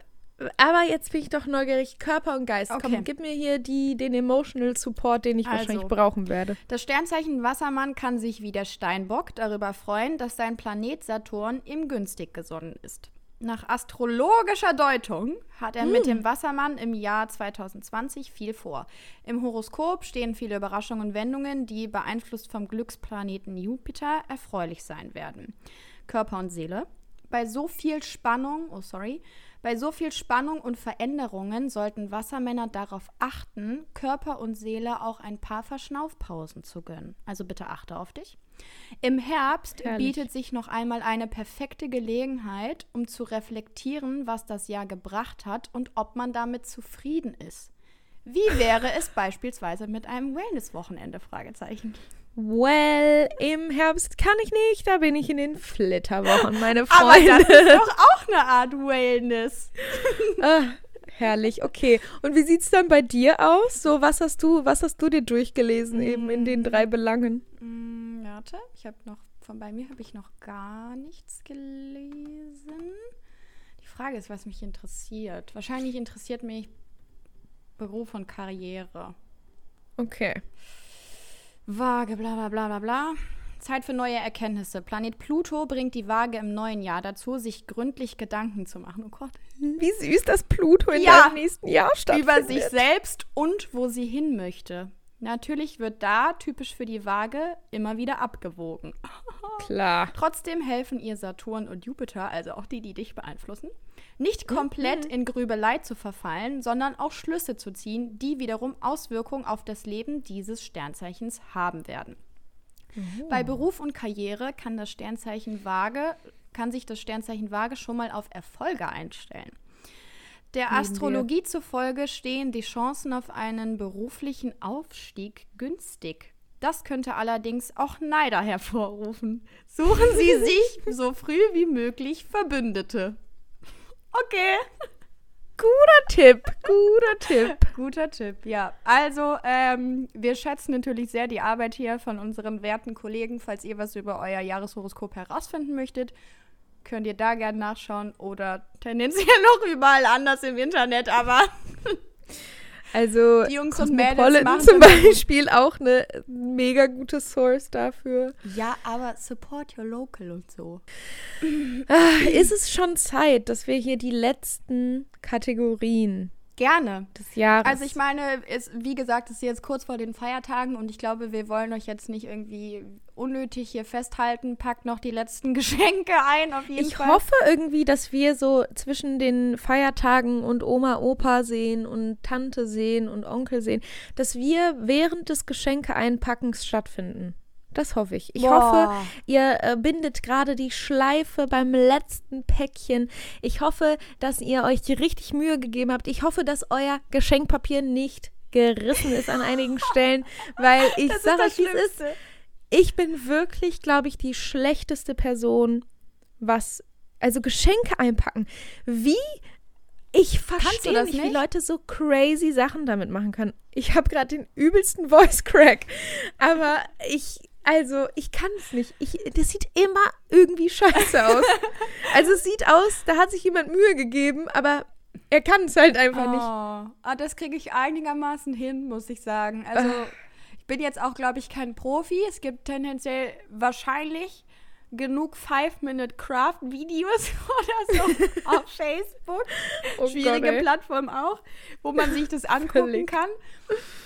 aber jetzt bin ich doch neugierig. Körper und Geist. Okay. Komm, gib mir hier die, den Emotional Support, den ich Also. wahrscheinlich brauchen werde. Das Sternzeichen Wassermann kann sich wie der Steinbock darüber freuen, dass sein Planet Saturn ihm günstig gesonnen ist. Nach astrologischer Deutung hat er mit dem Wassermann im Jahr 2020 viel vor. Im Horoskop stehen viele Überraschungen und Wendungen, die beeinflusst vom Glücksplaneten Jupiter erfreulich sein werden. Körper und Seele. Bei so viel Spannung, oh sorry, bei so viel Spannung und Veränderungen sollten Wassermänner darauf achten, Körper und Seele auch ein paar Verschnaufpausen zu gönnen. Also bitte achte auf dich. Im Herbst Herrlich. bietet sich noch einmal eine perfekte Gelegenheit, um zu reflektieren, was das Jahr gebracht hat und ob man damit zufrieden ist. Wie wäre es beispielsweise mit einem Wellness-Wochenende? Fragezeichen. Well, im Herbst kann ich nicht. Da bin ich in den Flitterwochen, meine Aber Freunde. das ist doch auch eine Art Wellness. Ah, herrlich, okay. Und wie sieht's dann bei dir aus? So, was hast du, was hast du dir durchgelesen eben in den drei Belangen? Mm, warte, ich habe noch, von bei mir habe ich noch gar nichts gelesen. Die Frage ist, was mich interessiert. Wahrscheinlich interessiert mich Beruf und Karriere. Okay. Waage, bla bla bla bla bla. Zeit für neue Erkenntnisse. Planet Pluto bringt die Waage im neuen Jahr dazu, sich gründlich Gedanken zu machen. Oh Gott. Wie süß, dass Pluto in Ja. nächsten Jahr stattfindet. Über sich selbst und wo sie hin möchte. Natürlich wird da, typisch für die Waage, immer wieder abgewogen. Klar. Trotzdem helfen ihr Saturn und Jupiter, also auch die, die dich beeinflussen, nicht komplett in Grübelei zu verfallen, sondern auch Schlüsse zu ziehen, die wiederum Auswirkungen auf das Leben dieses Sternzeichens haben werden. Bei Beruf und Karriere kann das Sternzeichen Waage, kann sich das Sternzeichen Waage schon mal auf Erfolge einstellen. Der. Astrologie zufolge stehen die Chancen auf einen beruflichen Aufstieg günstig. Das könnte allerdings auch Neider hervorrufen. Suchen Sie sich so früh wie möglich Verbündete. Okay. Guter Tipp, guter Tipp. Guter Tipp, ja. Also, ähm, wir schätzen natürlich sehr die Arbeit hier von unseren werten Kollegen. Falls ihr was über euer Jahreshoroskop herausfinden möchtet, könnt ihr da gerne nachschauen oder tendenziell noch überall anders im Internet. Aber Also Die Jungs und Mädels machen zum. Beispiel auch eine mega gute Source dafür. ja, aber support your local und so. Ah, ist es schon Zeit, dass wir hier die letzten Kategorien Gerne. des Jahres. Also ich meine, es, wie gesagt, es ist jetzt kurz vor den Feiertagen und ich glaube, wir wollen euch jetzt nicht irgendwie unnötig hier festhalten. Packt noch die letzten Geschenke ein, auf jeden ich Fall. hoffe irgendwie, dass wir so zwischen den Feiertagen und Oma, Opa sehen und Tante sehen und Onkel sehen, dass wir während des Geschenke-Einpackens stattfinden. Das hoffe ich. Ich Boah. hoffe, ihr äh, bindet gerade die Schleife beim letzten Päckchen. Ich hoffe, dass ihr euch richtig Mühe gegeben habt. Ich hoffe, dass euer Geschenkpapier nicht gerissen ist an einigen Stellen, weil ich sage das euch, wie es ist. Ich bin wirklich, glaube ich, die schlechteste Person, was, also Geschenke einpacken. Wie? Ich verstehe das nicht, wie nicht? Leute so crazy Sachen damit machen können. Ich habe gerade den übelsten Voice Crack, aber ich, also ich kann es nicht. Ich, das sieht immer irgendwie scheiße aus. also es sieht aus, da hat sich jemand Mühe gegeben, aber er kann es halt einfach nicht. Oh, ah, das kriege ich einigermaßen hin, muss ich sagen. Also, ich bin jetzt auch, glaube ich, kein Profi. Es gibt tendenziell wahrscheinlich genug Five-Minute-Craft-Videos oder so auf Facebook. Oh Schwierige Gott. Plattform auch, wo man sich das angucken Völlig. kann.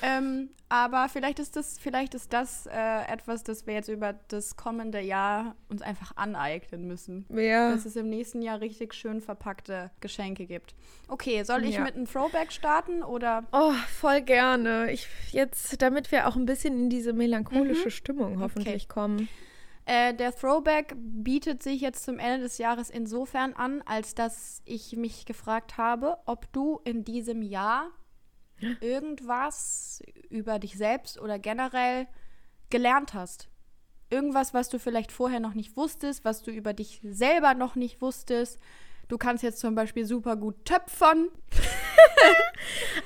Ähm, aber vielleicht ist das, vielleicht ist das äh, etwas, das wir jetzt über das kommende Jahr uns einfach aneignen müssen. Ja. Dass es im nächsten Jahr richtig schön verpackte Geschenke gibt. Okay, soll ich Ja. mit einem Throwback starten oder? Oh, voll gerne. Ich jetzt, damit wir auch ein bisschen in diese melancholische Mhm. Stimmung hoffentlich kommen. Äh, der Throwback bietet sich jetzt zum Ende des Jahres insofern an, als dass ich mich gefragt habe, ob du in diesem Jahr irgendwas über dich selbst oder generell gelernt hast. Irgendwas, was du vielleicht vorher noch nicht wusstest, was du über dich selber noch nicht wusstest. Du kannst jetzt zum Beispiel super gut töpfern.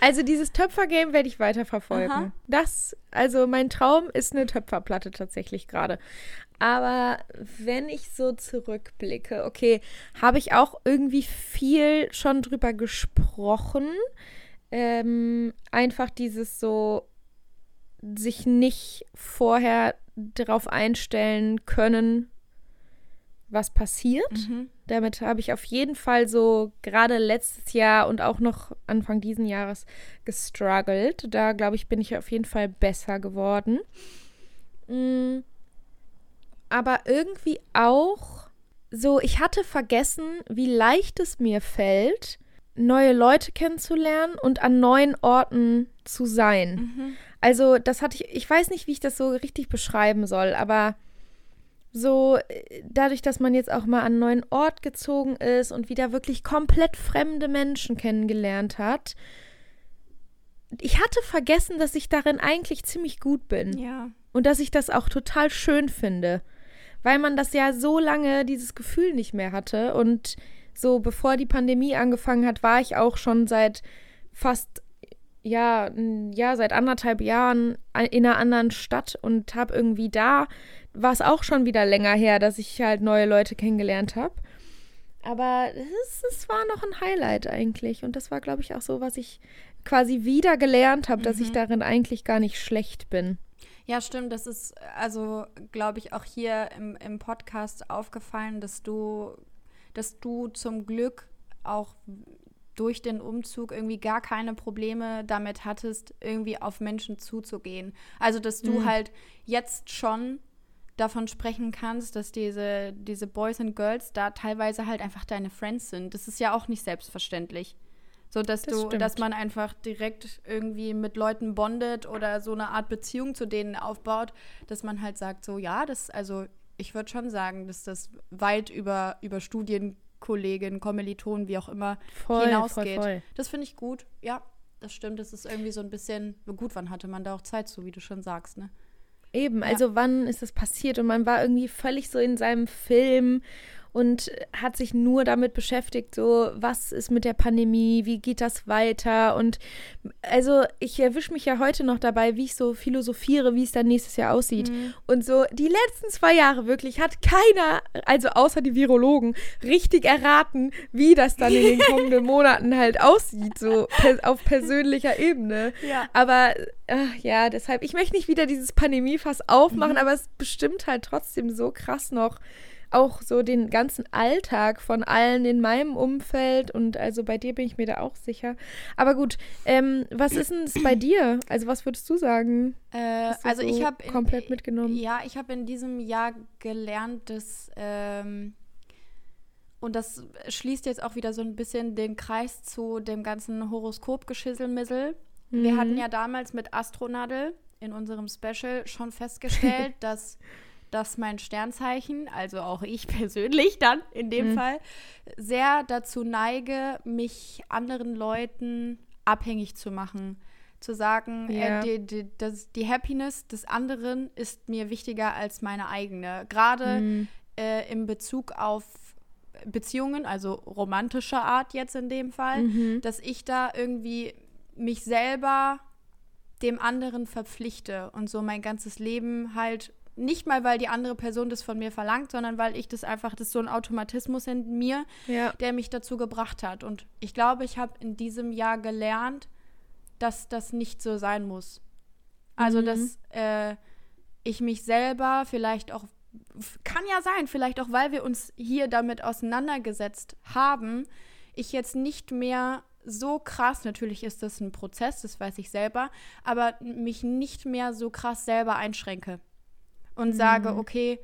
Also dieses Töpfergame werde ich weiterverfolgen. Aha. Das, also mein Traum ist eine Töpferplatte tatsächlich gerade. Aber wenn ich so zurückblicke, okay, habe ich auch irgendwie viel schon drüber gesprochen. Ähm, einfach dieses so sich nicht vorher darauf einstellen können, was passiert. Damit habe ich auf jeden Fall so gerade letztes Jahr und auch noch Anfang diesen Jahres gestruggelt. Da glaube ich, bin ich auf jeden Fall besser geworden. Mm, Aber irgendwie auch so, ich hatte vergessen, wie leicht es mir fällt, neue Leute kennenzulernen und an neuen Orten zu sein. Also, das hatte ich, ich weiß nicht, wie ich das so richtig beschreiben soll, aber so dadurch, dass man jetzt auch mal an einen neuen Ort gezogen ist und wieder wirklich komplett fremde Menschen kennengelernt hat. Ich hatte vergessen, dass ich darin eigentlich ziemlich gut bin Ja. und dass ich das auch total schön finde, weil man das ja so lange dieses Gefühl nicht mehr hatte und so bevor die Pandemie angefangen hat, war ich auch schon seit fast ja, ja, seit anderthalb Jahren in einer anderen Stadt und habe irgendwie da, war es auch schon wieder länger her, dass ich halt neue Leute kennengelernt habe. Aber es, es war noch ein Highlight eigentlich. Und das war, glaube ich, auch so, was ich quasi wieder gelernt habe, dass ich darin eigentlich gar nicht schlecht bin. Ja, stimmt. Das ist also, glaube ich, auch hier im, im Podcast aufgefallen, dass du, dass du zum Glück auch durch den Umzug irgendwie gar keine Probleme damit hattest, irgendwie auf Menschen zuzugehen. Also, dass du halt jetzt schon davon sprechen kannst, dass diese, diese Boys and Girls da teilweise halt einfach deine Friends sind. Das ist ja auch nicht selbstverständlich. So, dass Das du, stimmt. dass man einfach direkt irgendwie mit Leuten bondet oder so eine Art Beziehung zu denen aufbaut, dass man halt sagt, so, ja, das, also ich würde schon sagen, dass das weit über, über Studienkollegen, Kommilitonen, wie auch immer, Voll, hinausgeht. voll, voll. Das finde ich gut, ja. Das stimmt, das ist irgendwie so ein bisschen, gut, wann hatte man da auch Zeit zu, wie du schon sagst, ne? Eben, also wann ist das passiert? Und man war irgendwie völlig so in seinem Film und hat sich nur damit beschäftigt, so, was ist mit der Pandemie, wie geht das weiter? Und also ich erwische mich ja heute noch dabei, wie ich so philosophiere, wie es dann nächstes Jahr aussieht. Und so die letzten zwei Jahre wirklich hat keiner, also außer die Virologen, richtig erraten, wie das dann in den kommenden Monaten halt aussieht, so per auf persönlicher Ebene. Ja. Aber äh, ja, deshalb, ich möchte nicht wieder dieses Pandemiefass aufmachen, aber es bestimmt halt trotzdem so krass noch auch so den ganzen Alltag von allen in meinem Umfeld und also bei dir bin ich mir da auch sicher. Aber gut, ähm, was ist denn es bei dir? Also was würdest du sagen? Äh, also so ich habe komplett mitgenommen. Ja, ich habe in diesem Jahr gelernt, dass ähm, und das schließt jetzt auch wieder so ein bisschen den Kreis zu dem ganzen Horoskop-Geschisselmissel. Mhm. Wir hatten ja damals mit Astronadel in unserem Special schon festgestellt, dass dass mein Sternzeichen, also auch ich persönlich dann in dem mhm. Fall, sehr dazu neige, mich anderen Leuten abhängig zu machen. Zu sagen, ja. äh, die, die, das, die Happiness des anderen ist mir wichtiger als meine eigene. Gerade mhm. äh, in Bezug auf Beziehungen, also romantischer Art jetzt in dem Fall, mhm. dass ich da irgendwie mich selber dem anderen verpflichte und so mein ganzes Leben halt nicht mal, weil die andere Person das von mir verlangt, sondern weil ich das einfach, das ist so ein Automatismus in mir, ja. der mich dazu gebracht hat. Und ich glaube, ich habe in diesem Jahr gelernt, dass das nicht so sein muss. Also, mhm. dass äh, ich mich selber vielleicht auch, kann ja sein, vielleicht auch, weil wir uns hier damit auseinandergesetzt haben, ich jetzt nicht mehr so krass, natürlich ist das ein Prozess, das weiß ich selber, aber mich nicht mehr so krass selber einschränke und mhm. sage, okay,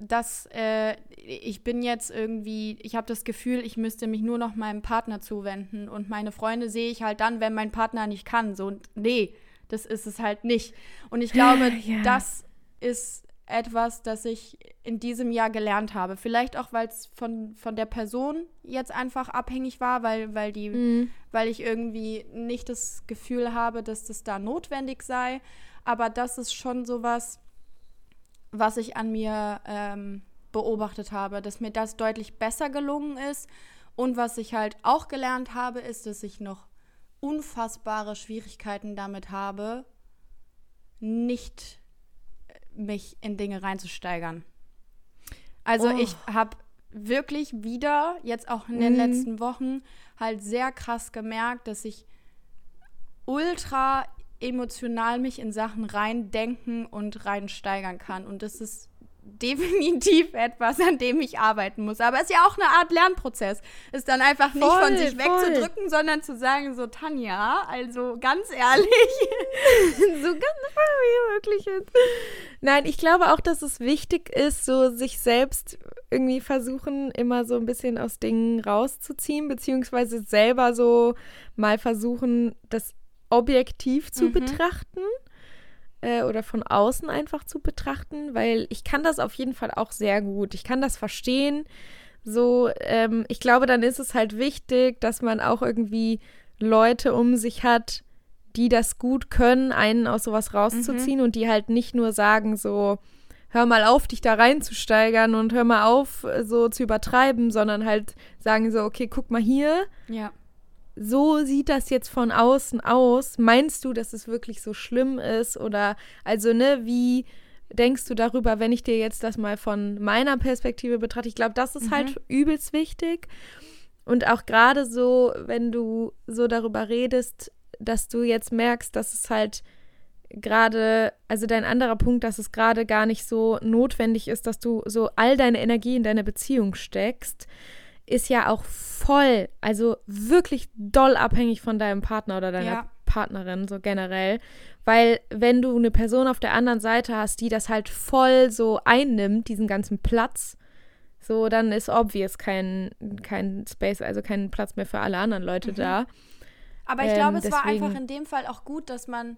das, äh, ich bin jetzt irgendwie, ich habe das Gefühl, ich müsste mich nur noch meinem Partner zuwenden und meine Freunde sehe ich halt dann, wenn mein Partner nicht kann. So, nee, das ist es halt nicht. Und ich glaube, ja. das ist etwas, das ich in diesem Jahr gelernt habe. Vielleicht auch, weil es von, von der Person jetzt einfach abhängig war, weil, weil, die, mhm. weil ich irgendwie nicht das Gefühl habe, dass das da notwendig sei. Aber das ist schon sowas, was ich an mir ähm, beobachtet habe, dass mir das deutlich besser gelungen ist. Und was ich halt auch gelernt habe, ist, dass ich noch unfassbare Schwierigkeiten damit habe, nicht mich in Dinge reinzusteigern. Also oh. ich habe wirklich wieder, jetzt auch in den mhm. letzten Wochen, halt sehr krass gemerkt, dass ich ultra emotional mich in Sachen reindenken und reinsteigern kann. Und das ist definitiv etwas, an dem ich arbeiten muss. Aber es ist ja auch eine Art Lernprozess. Ist dann einfach nicht voll, von sich wegzudrücken, sondern zu sagen, so Tanja, also ganz ehrlich. so ganz wie möglich ist. Nein, ich glaube auch, dass es wichtig ist, so sich selbst irgendwie versuchen, immer so ein bisschen aus Dingen rauszuziehen, beziehungsweise selber so mal versuchen, das objektiv zu mhm. betrachten äh, oder von außen einfach zu betrachten, weil ich kann das auf jeden Fall auch sehr gut. Ich kann das verstehen. So, ähm, ich glaube, dann ist es halt wichtig, dass man auch irgendwie Leute um sich hat, die das gut können, einen aus sowas rauszuziehen mhm. und die halt nicht nur sagen so, hör mal auf, dich da reinzusteigern und hör mal auf, so zu übertreiben, sondern halt sagen so, okay, guck mal hier. Ja so sieht das jetzt von außen aus. Meinst du, dass es wirklich so schlimm ist? Oder also, ne, wie denkst du darüber, wenn ich dir jetzt das mal von meiner Perspektive betrachte? Ich glaube, das ist halt mhm. halt übelst wichtig. Und auch gerade so, wenn du so darüber redest, dass du jetzt merkst, dass es halt gerade, also dein anderer Punkt, dass es gerade gar nicht so notwendig ist, dass du so all deine Energie in deine Beziehung steckst ist ja auch voll, also wirklich doll abhängig von deinem Partner oder deiner ja. Partnerin, so generell. Weil wenn du eine Person auf der anderen Seite hast, die das halt voll so einnimmt, diesen ganzen Platz, so, dann ist obvious kein, kein Space, also kein Platz mehr für alle anderen Leute mhm. da. Aber ich glaube, ähm, es war einfach in dem Fall auch gut, dass man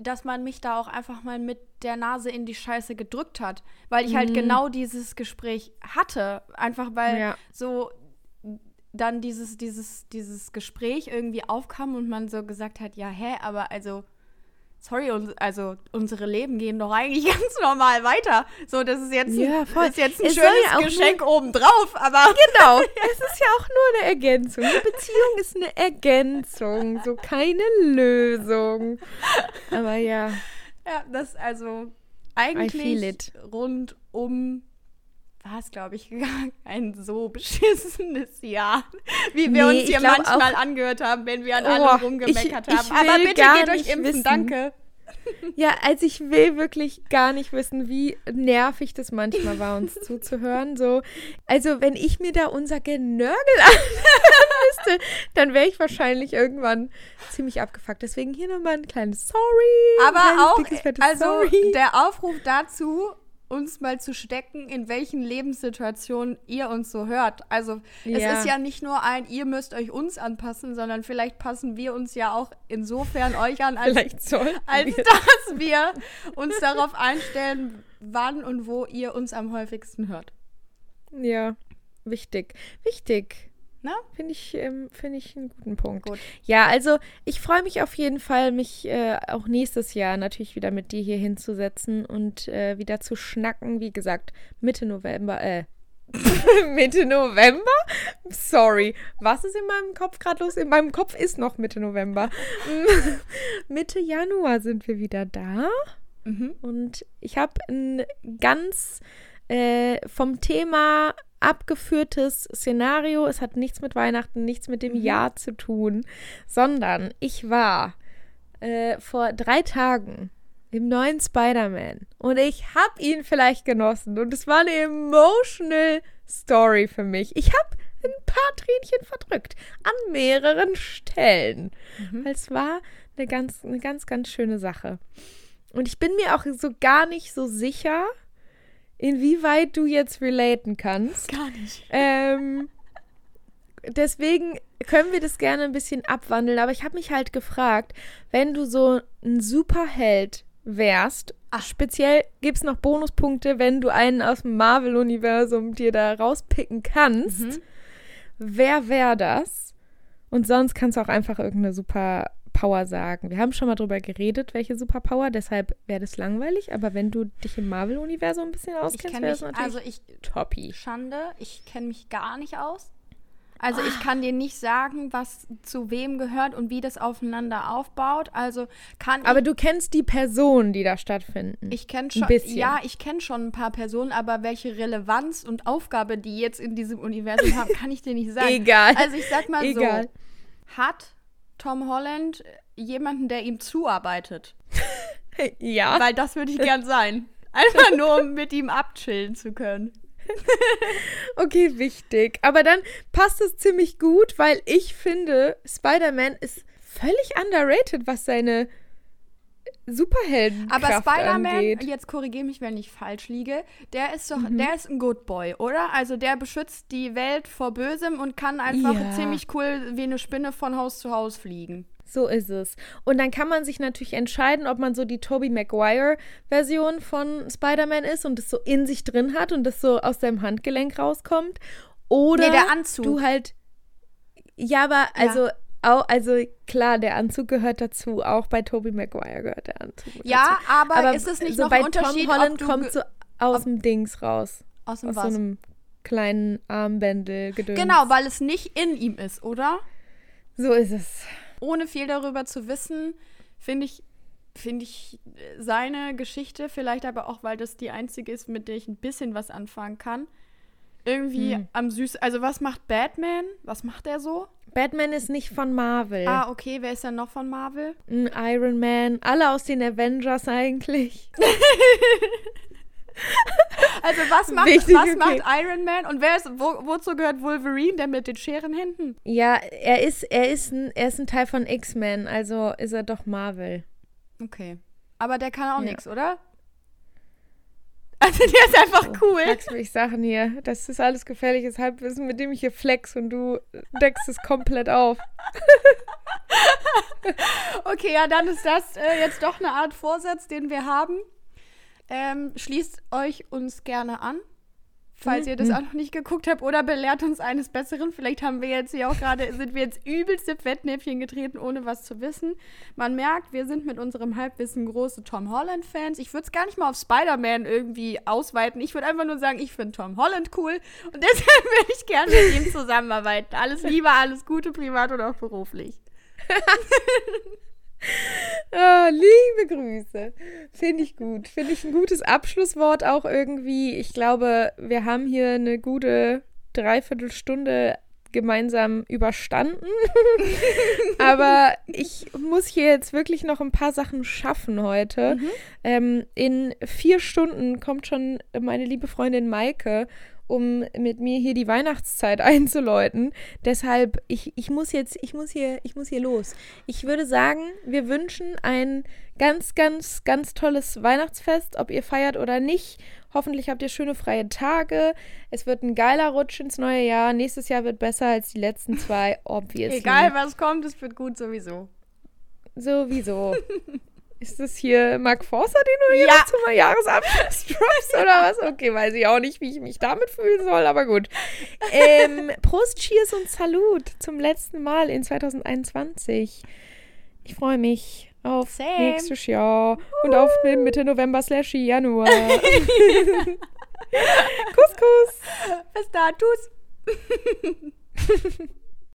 dass man mich da auch einfach mal mit der Nase in die Scheiße gedrückt hat, weil ich halt mhm. halt genau dieses Gespräch hatte, einfach weil ja. so dann dieses, dieses, dieses Gespräch irgendwie aufkam und man so gesagt hat, ja, hä, aber also, sorry, also unsere Leben gehen doch eigentlich ganz normal weiter. So, das ist jetzt, ja, voll. Ist jetzt ein es schönes ja Geschenk obendrauf, aber. Genau, es ist ja auch nur eine Ergänzung. Eine Beziehung ist eine Ergänzung, so keine Lösung. Aber ja. Ja, das also eigentlich rund um war es, glaube ich, ein so beschissenes Jahr, wie wir nee, uns hier manchmal auch, angehört haben, wenn wir an oh, allem rumgemeckert ich, haben. Ich Aber bitte geht euch impfen, wissen. danke. Ja, also ich will wirklich gar nicht wissen, wie nervig das manchmal war, uns zuzuhören. So, also wenn ich mir da unser Genörgel anhören müsste, dann wäre ich wahrscheinlich irgendwann ziemlich abgefuckt. Deswegen hier nochmal ein kleines Sorry. Aber auch, also Sorry. der Aufruf dazu, uns mal zu stecken, in welchen Lebenssituationen ihr uns so hört. Also ja. es ist ja nicht nur ein, ihr müsst euch uns anpassen, sondern vielleicht passen wir uns ja auch insofern euch an, als, als wir. dass wir uns darauf einstellen, wann und wo ihr uns am häufigsten hört. Ja, wichtig. Wichtig. Finde ich, ähm, find ich einen guten Punkt. Gut. Ja, also ich freue mich auf jeden Fall, mich äh, auch nächstes Jahr natürlich wieder mit dir hier hinzusetzen und äh, wieder zu schnacken. Wie gesagt, Mitte November, äh, Mitte November? Sorry. Was ist in meinem Kopf gerade los? In meinem Kopf ist noch Mitte November. Mitte Januar sind wir wieder da. Mhm. Und ich habe ein ganz äh, vom Thema abgeführtes Szenario. Es hat nichts mit Weihnachten, nichts mit dem mhm. Jahr zu tun, sondern ich war äh, vor drei Tagen im neuen Spider-Man und ich habe ihn vielleicht genossen und es war eine emotional Story für mich. Ich habe ein paar Tränchen verdrückt an mehreren Stellen. Mhm. Es war eine ganz, eine ganz, ganz schöne Sache. Und ich bin mir auch so gar nicht so sicher, inwieweit du jetzt relaten kannst. Gar nicht. Ähm, deswegen können wir das gerne ein bisschen abwandeln, aber ich habe mich halt gefragt, wenn du so ein Superheld wärst, Ach. speziell gibt es noch Bonuspunkte, wenn du einen aus dem Marvel-Universum dir da rauspicken kannst. Mhm. Wer wäre das? Und sonst kannst du auch einfach irgendeine super Superpower sagen. Wir haben schon mal drüber geredet, welche Superpower, deshalb wäre das langweilig, aber wenn du dich im Marvel-Universum ein bisschen auskennst, wäre das natürlich also ich, Toppi. Schande, ich kenne mich gar nicht aus. Also ich kann dir nicht sagen, was zu wem gehört und wie das aufeinander aufbaut. Also kann Aber du kennst die Personen, die da stattfinden. Ich kenne schon ja, ich kenne schon ein paar Personen, aber welche Relevanz und Aufgabe die jetzt in diesem Universum haben, kann ich dir nicht sagen. Egal. Also ich sag mal Egal. so, hat Tom Holland jemanden, der ihm zuarbeitet. ja. Weil das würde ich gern sein. Einfach nur, um mit ihm abchillen zu können. okay, wichtig. Aber dann passt es ziemlich gut, weil ich finde, Spider-Man ist völlig underrated, was seine Superhelden Aber Spider-Man, jetzt korrigiere mich, wenn ich falsch liege, der ist doch, mhm. der ist ein Good Boy, oder? Also der beschützt die Welt vor Bösem und kann einfach ja. ziemlich cool wie eine Spinne von Haus zu Haus fliegen. So ist es. Und dann kann man sich natürlich entscheiden, ob man so die Tobey Maguire-Version von Spider-Man ist und das so in sich drin hat und das so aus seinem Handgelenk rauskommt. Oder nee, der Anzug. du halt. Ja, aber also ja. Auch, also klar, der Anzug gehört dazu. Auch bei Tobey Maguire gehört der Anzug Ja, dazu. aber, aber ist es nicht so noch bei ein Unterschied, Tom Holland kommt so aus dem Dings raus. Aus dem aus was? so einem kleinen Armbändel gedöns. Genau, weil es nicht in ihm ist, oder? So ist es. Ohne viel darüber zu wissen, finde ich finde ich seine Geschichte, vielleicht aber auch, weil das die einzige ist, mit der ich ein bisschen was anfangen kann, irgendwie hm. am süß. Also was macht Batman? Was macht er so? Batman ist nicht von Marvel. Ah, okay. Wer ist denn noch von Marvel? Ein Iron Man. Alle aus den Avengers eigentlich. also was macht, Wichtig, was okay. macht Iron Man und wer ist, wo, wozu gehört Wolverine, der mit den Scherenhänden? Ja, er ist, er ist ein, er ist ein Teil von X-Men, also ist er doch Marvel. Okay. Aber der kann auch ja. nichts, oder? Also der ist einfach so, cool. Sagst mich Sachen hier. Das ist alles gefährliches Halbwissen, mit dem ich hier flex und du deckst es komplett auf. okay, ja, dann ist das äh, jetzt doch eine Art Vorsatz, den wir haben. Ähm, schließt euch uns gerne an falls ihr das mhm. auch noch nicht geguckt habt oder belehrt uns eines Besseren. Vielleicht haben wir jetzt hier auch gerade, sind wir jetzt übelste Fettnäpfchen getreten, ohne was zu wissen. Man merkt, wir sind mit unserem Halbwissen große Tom Holland-Fans. Ich würde es gar nicht mal auf Spider-Man irgendwie ausweiten. Ich würde einfach nur sagen, ich finde Tom Holland cool und deshalb würde ich gerne mit ihm zusammenarbeiten. Alles Liebe, alles Gute, privat und auch beruflich. Oh, liebe Grüße. Finde ich gut. Finde ich ein gutes Abschlusswort auch irgendwie. Ich glaube, wir haben hier eine gute Dreiviertelstunde gemeinsam überstanden. Aber ich muss hier jetzt wirklich noch ein paar Sachen schaffen heute. Mhm. Ähm, in vier Stunden kommt schon meine liebe Freundin Maike um mit mir hier die Weihnachtszeit einzuläuten. Deshalb, ich, ich muss jetzt, ich muss hier, ich muss hier los. Ich würde sagen, wir wünschen ein ganz, ganz, ganz tolles Weihnachtsfest, ob ihr feiert oder nicht. Hoffentlich habt ihr schöne freie Tage. Es wird ein geiler Rutsch ins neue Jahr. Nächstes Jahr wird besser als die letzten zwei, obviously. Egal was kommt, es wird gut sowieso. Sowieso. Ist das hier Mark Forster, den du hier ja. zum Jahresabschluss droppst oder was? Okay, weiß ich auch nicht, wie ich mich damit fühlen soll, aber gut. Ähm, Prost, Cheers und Salut zum letzten Mal in 2021. Ich freue mich auf Same. nächstes Jahr und auf Mitte November slash Januar. kuss, kuss. Bis da, tschüss.